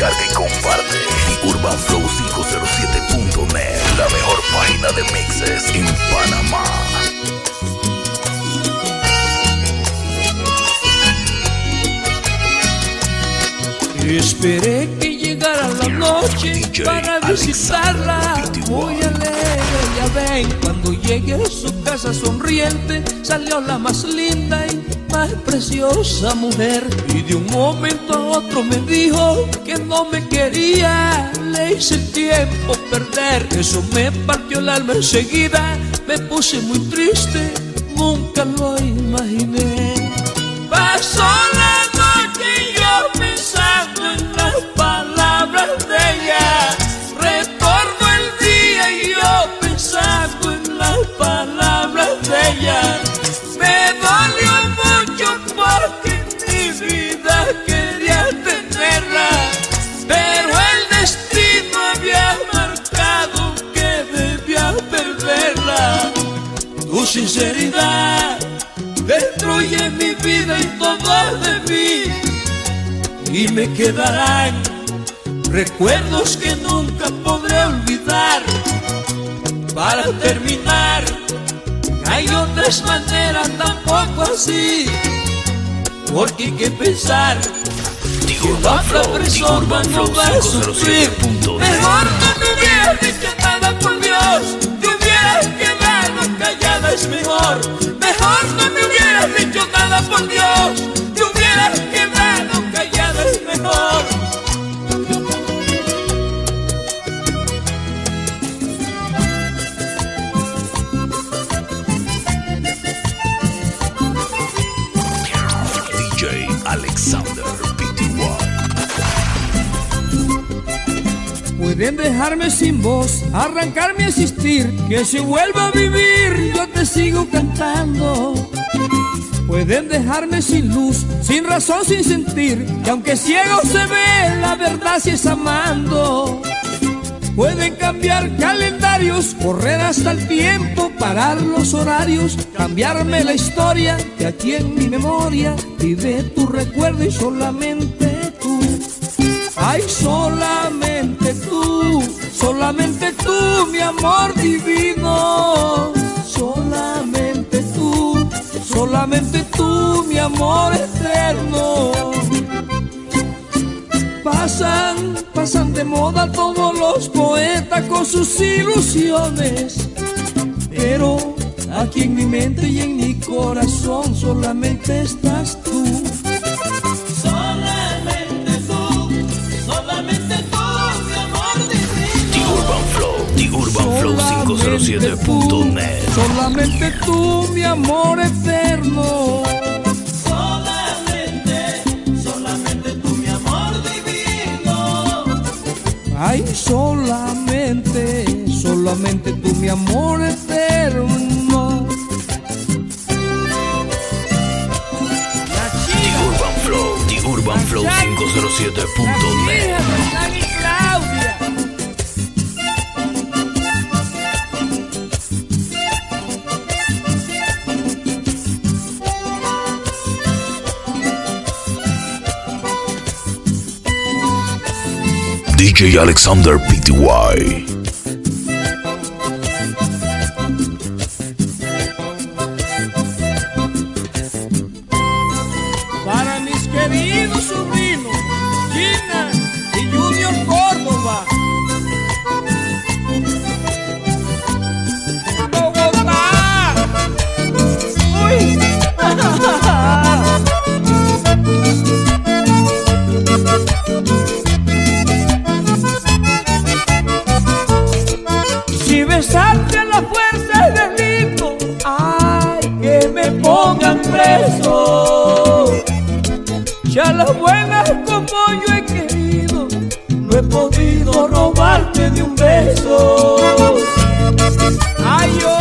descarga y comparte. UrbanFlow507.net, la mejor página de mixes en Panamá. Esperé que llegara la noche DJ para visitarla. Alexander Muy alegre, ya ven, cuando llegué a su casa sonriente, salió la más linda y más preciosa mujer. Y de un momento a otro me dijo que no me quería, le hice tiempo perder. Eso me partió el alma enseguida, me puse muy triste, nunca lo imaginé. Pasó sinceridad destruye mi vida y todo de mí. Y me quedarán recuerdos que nunca podré olvidar. Para terminar, hay otras maneras tampoco así. Porque hay que pensar que otra persona no va a sufrir. 507.net. Mejor no me hubieras dicho nada por Dios, te hubieras quedado callada es mejor. Mejor no me hubieras dicho nada por Dios, te hubieras quedado callada es mejor. Pueden dejarme sin voz, arrancarme a existir, que si vuelvo a vivir yo te sigo cantando. Pueden dejarme sin luz, sin razón, sin sentir, que aunque ciego se ve, la verdad sí es amando. Pueden cambiar calendarios, correr hasta el tiempo, parar los horarios, cambiarme la historia, que aquí en mi memoria vive tu recuerdo y solamente. Ay, solamente tú, solamente tú, mi amor divino. Solamente tú, solamente tú, mi amor eterno. Pasan, pasan de moda todos los poetas con sus ilusiones. Pero aquí en mi mente y en mi corazón solamente estás tú. 507.net. Solamente tú, mi amor eterno. Solamente, solamente tú, mi amor divino. Ay, solamente, solamente tú, mi amor eterno. The Urban Flow, The Urban Flow la 507.net. DJ Alexander Pty. Para mis queridos pongan preso. Ya las buenas como yo he querido, no he podido robarte de un beso. Ay, yo,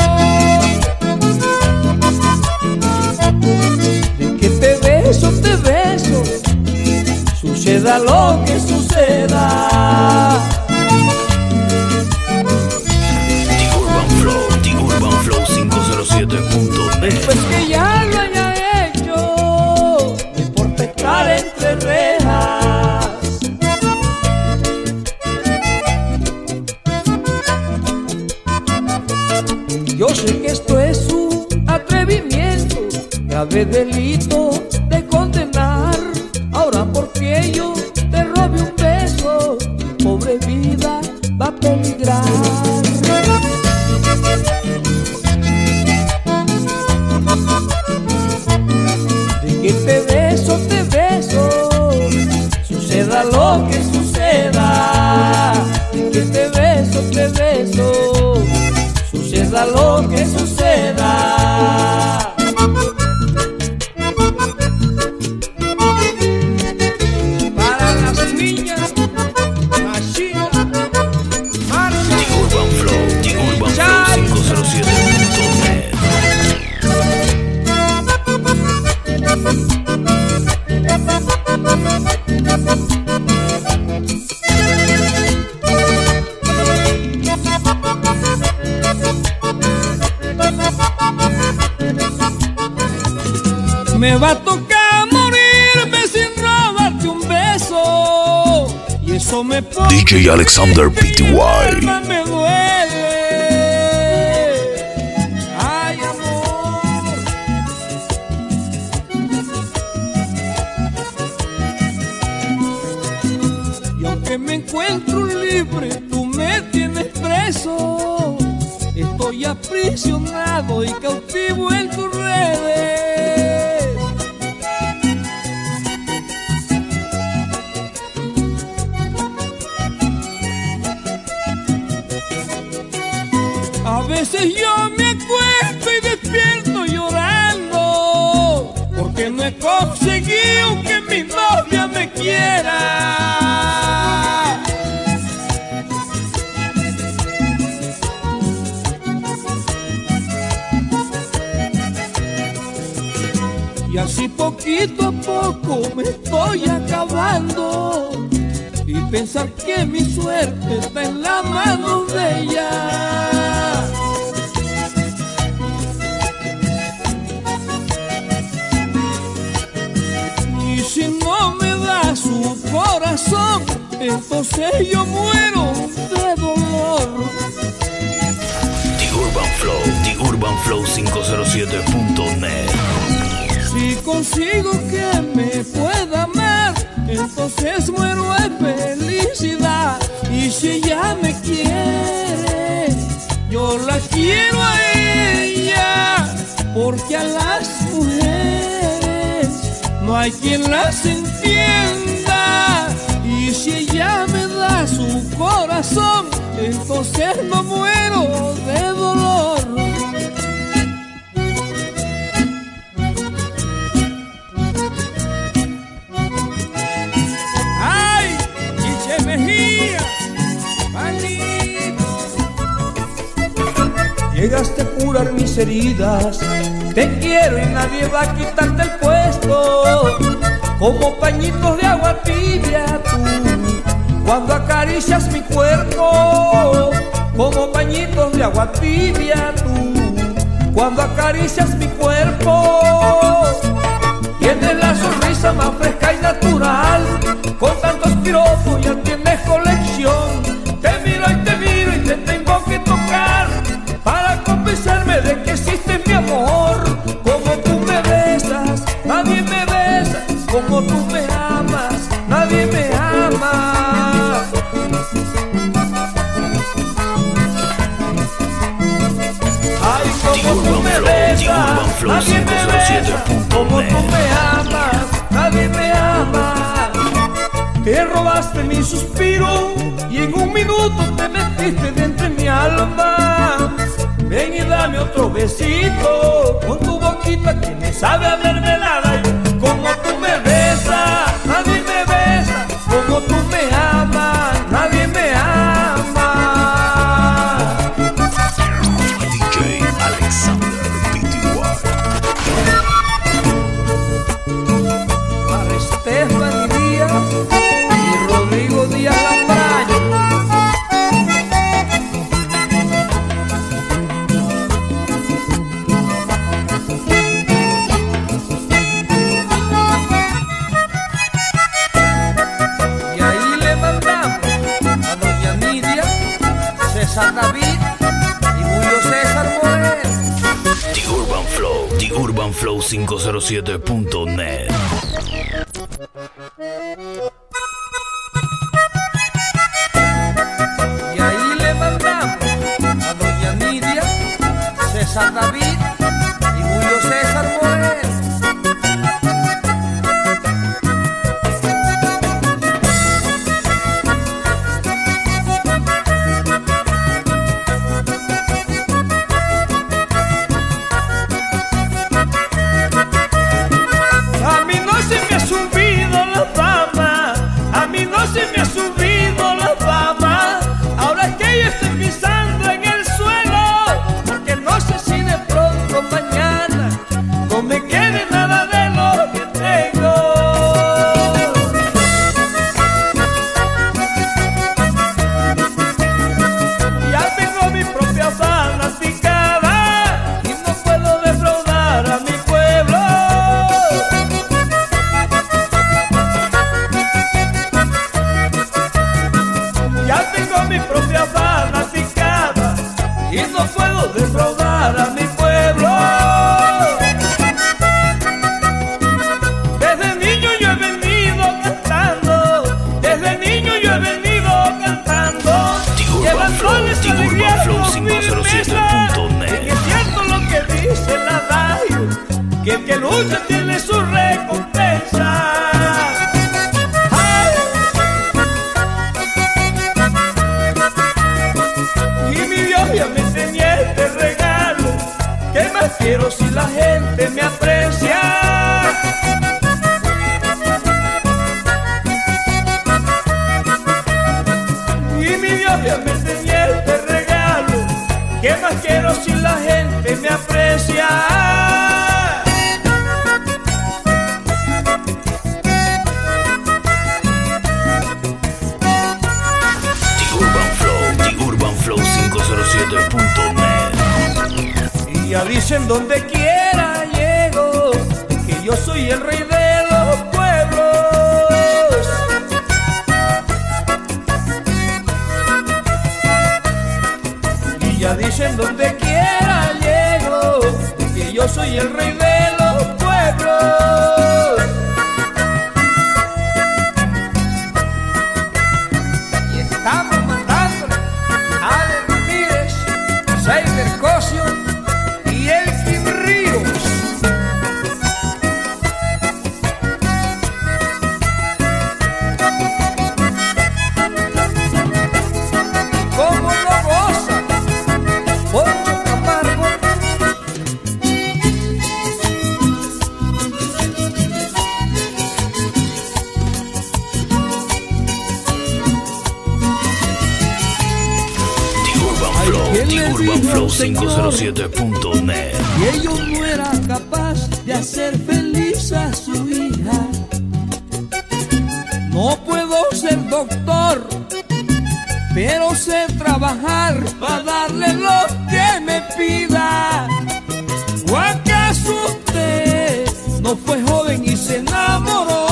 de que te beso, te beso, suceda lo que esto es un atrevimiento, grave delito Me va a tocar morirme sin robarte un beso. Y eso me pone. DJ Alexander Pty. Y así poquito a poco me estoy acabando y pensar que mi suerte está en la mano de ella. Y si no me da su corazón, entonces yo muero de dolor. Urban Flow, The Urban Flow 507.net. Si consigo que me pueda amar, entonces muero de felicidad. Y si ella me quiere, yo la quiero a ella, porque a las mujeres no hay quien las entienda. Y si ella me da su corazón, entonces no muero de dolor. Te quiero y nadie va a quitarte el puesto. Como pañitos de agua tibia tú, cuando acaricias mi cuerpo. Como pañitos de agua tibia tú, cuando acaricias mi cuerpo. Tienes la sonrisa más fresca y natural, con tantos piropos ya tienes colección. Amor. Como tú me besas, nadie me besa. Como tú me amas, nadie me ama. Ay, como tú me besas, nadie me besa. Como tú me amas, nadie me ama. Te robaste mi suspiro y en un minuto te metiste dentro de mi alma. Ven y dame otro besito con tu boquita que me sabe a mermelada. 507.net. Y ya dicen donde quiera llego que yo soy el rey de los pueblos. Y ya dicen donde quiera llego que yo soy el rey de los pueblos. Flow, The 507.net. Y ello no era capaz de hacer feliz a su hija. No puedo ser doctor, pero sé trabajar para darle lo que me pida. ¿O acaso usted no fue joven y se enamoró?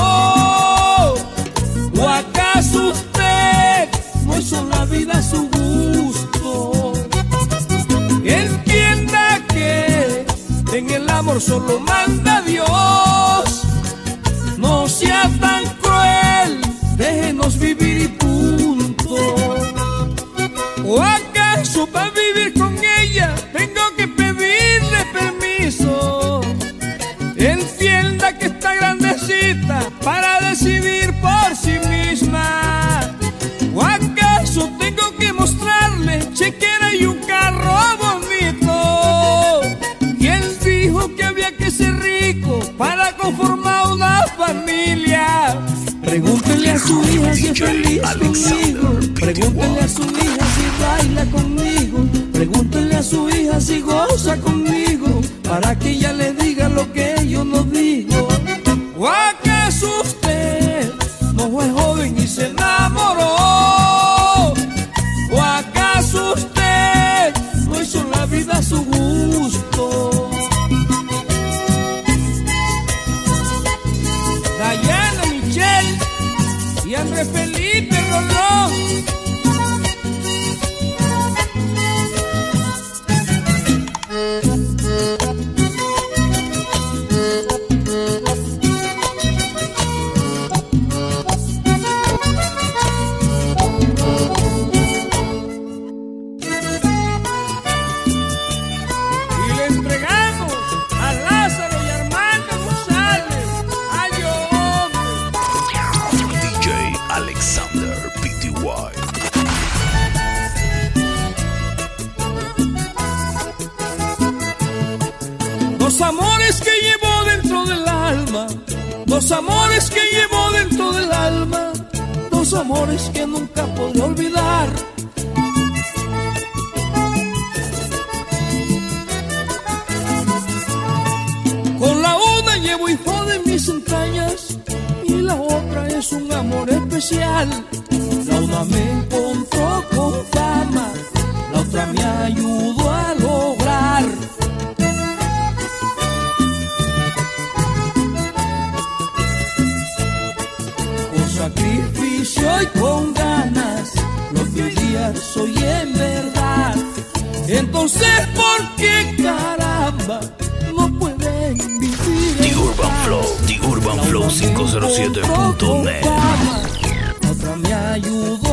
solo manda Dios. aquella dos amores que llevo dentro del alma, dos amores que nunca podré olvidar. Con la una llevo hijo de mis entrañas y la otra es un amor especial. La una me encontró con fama, la otra me ayudó Entonces, ¿por qué caramba no pueden vivir? The Urban? Flow, The Urban Flow 507.net. La otra me ayudó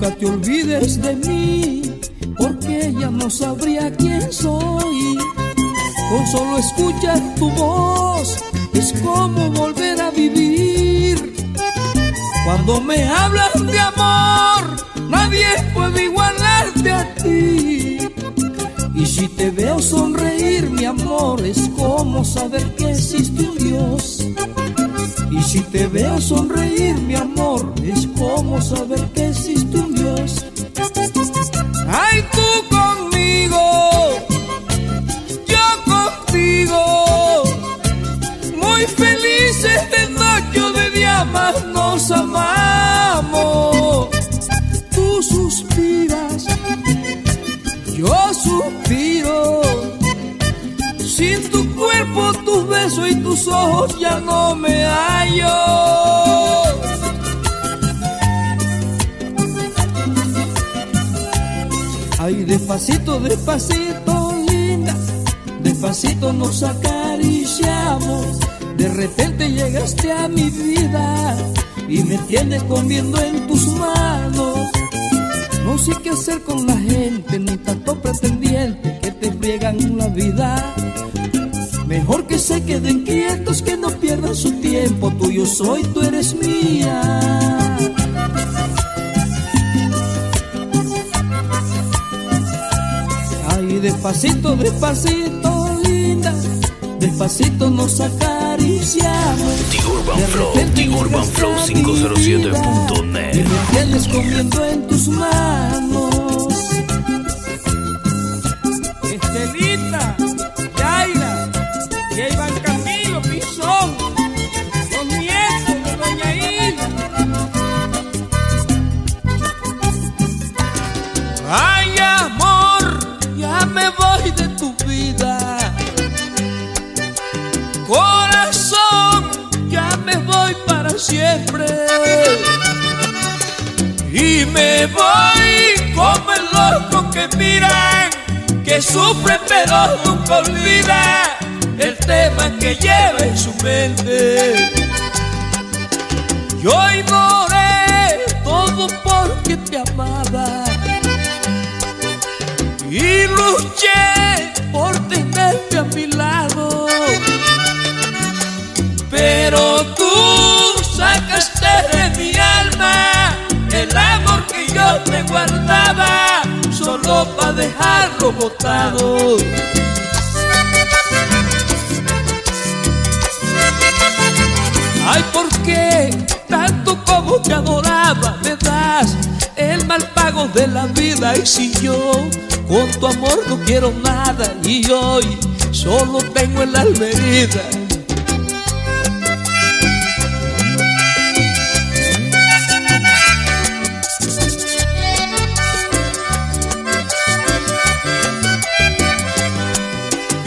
Nunca te olvides de mí, porque ya no sabría quién soy. Con solo escuchar tu voz es como volver a vivir. Cuando me hablas de amor, nadie puede igualarte a ti. Y si te veo sonreír, mi amor, es como saber que existe un Dios. Y si te veo sonreír, mi amor, es como saber que existe un Dios. Ay, tú conmigo, yo contigo, muy felices de noche de día más nos amamos. Tú suspiras, yo suspiro. Sin tu cuerpo, tus besos y tus ojos ya no me hallo. Ay, despacito, despacito, linda, despacito nos acariciamos. De repente llegaste a mi vida y me tienes comiendo en tus manos. No sé qué hacer con la gente, ni tanto pretendiente que te friegan la vida. Mejor que se queden quietos, que no pierdan su tiempo. Tuyo soy, tú eres mía. Despacito, despacito, linda, despacito nos acariciamos. The Urban Flow, The Urban Flow a mi vida 507.net. Y me tienes comiendo en tus manos. Que sufre pero nunca olvida el tema que lleva en su mente. Yo ignoré todo porque te amaba y luché por tenerte a mi lado. Yo te guardaba, solo para dejarlo botado. Ay, ¿por qué tanto como te adoraba me das el mal pago de la vida? Y si yo con tu amor no quiero nada y hoy solo tengo el alma herida.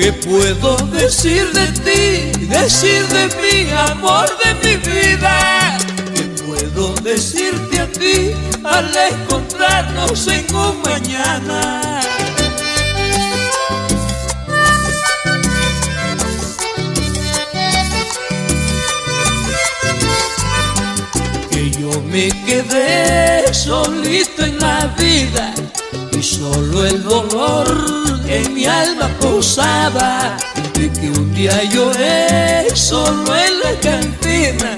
¿Qué puedo decir de ti? Decir de mi amor de mi vida. ¿Qué puedo decirte a ti al encontrarnos en un mañana? Que yo me quedé solito en la vida solo el dolor en mi alma posaba de que un día lloré solo en la cantina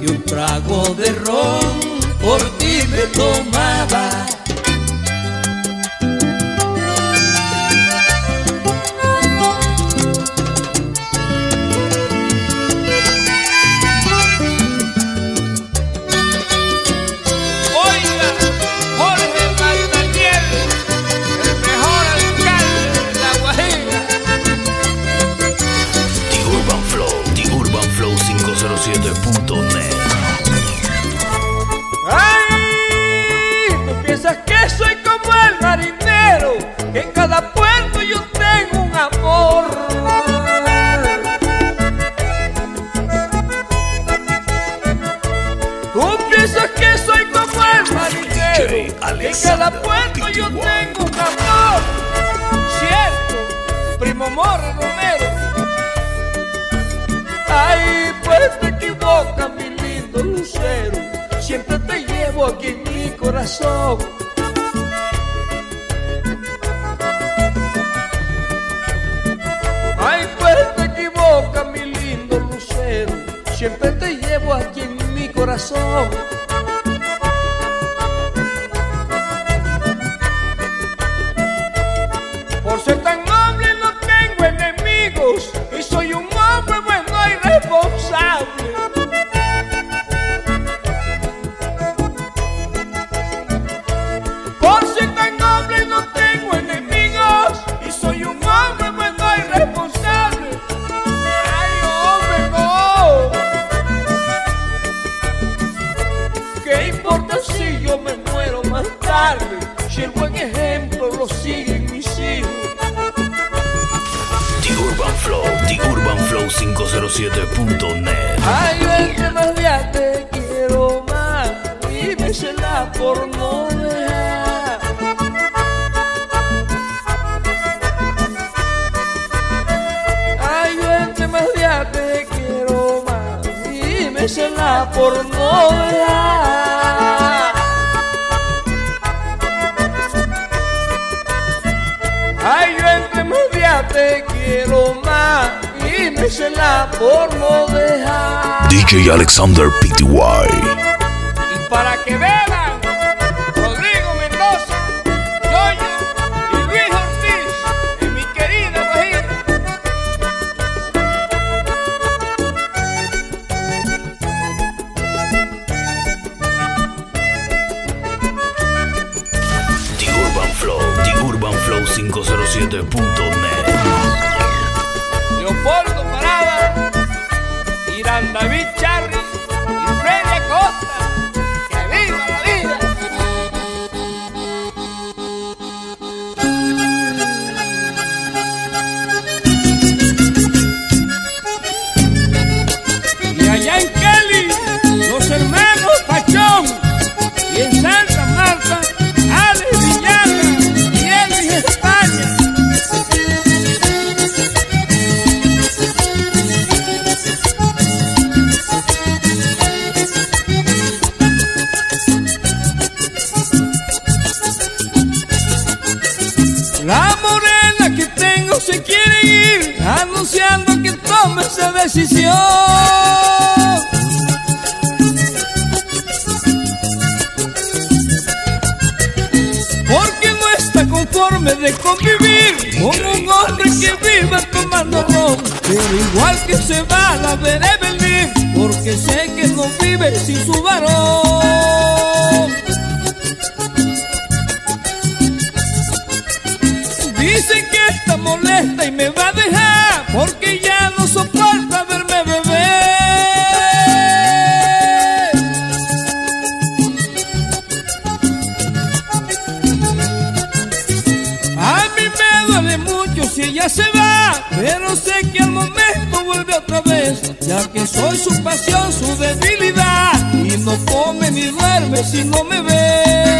y un trago de ron por ti me tomaba. Te llevo aquí en mi corazón. 507.net. Ay, yo entre más días te quiero más y me cela por no dejar. Ay, yo entre más días te quiero más y me cela por no dejar. DJ Alexander Pty. España. La morena que tengo se quiere ir, anunciando que tome esa decisión. Conforme de convivir con un hombre que viva tomando ron. Pero igual que se va, la veré venir, porque sé que no vive sin su varón. Dice que está molesta y me va a dejar porque si ella se va, pero sé que al momento vuelve otra vez, ya que soy su pasión, su debilidad, y no come ni duerme si no me ve.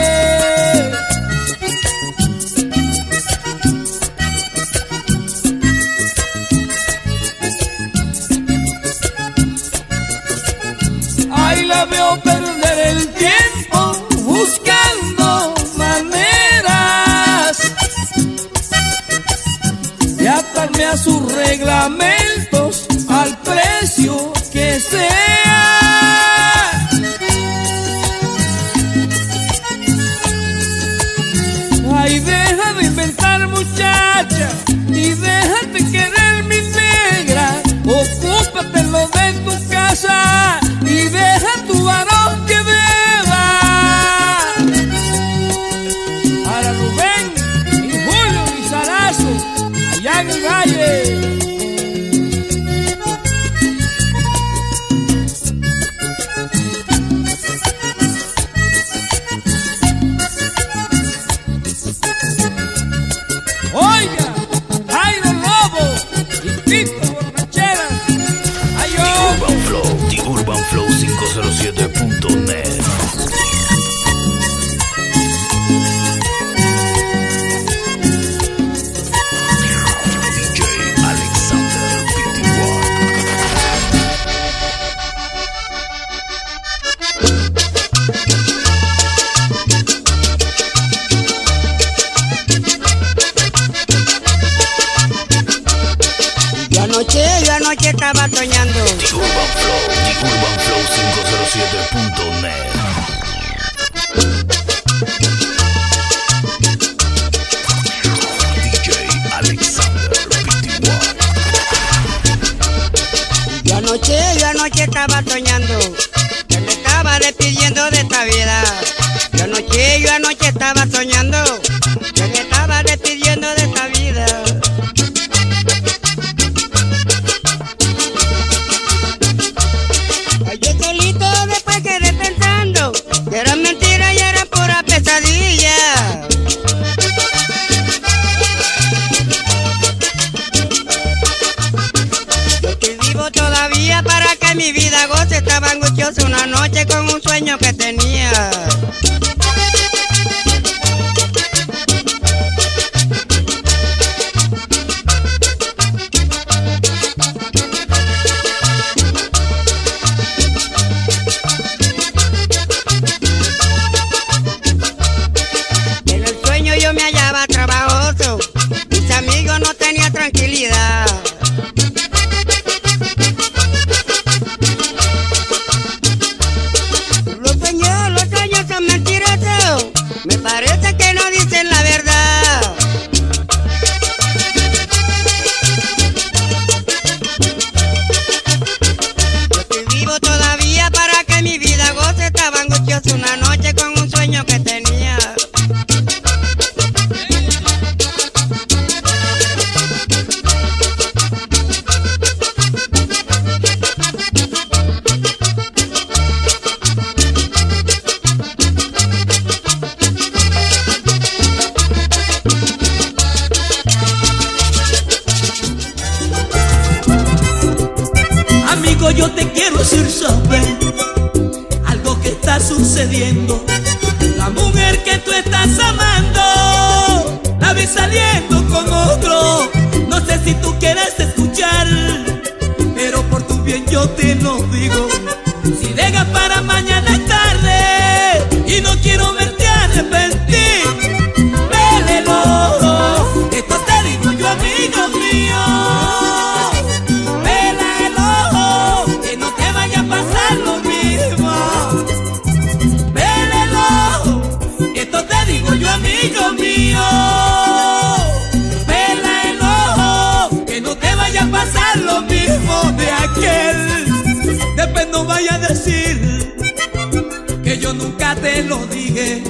anoche, yo anoche estaba soñando. nunca te lo dije.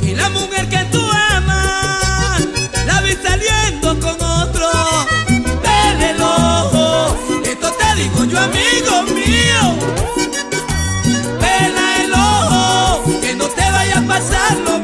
Que la mujer que tú amas, la vi saliendo con otro. Ven el ojo, esto te digo yo, amigo mío. Pela el ojo, que no te vaya a pasar lo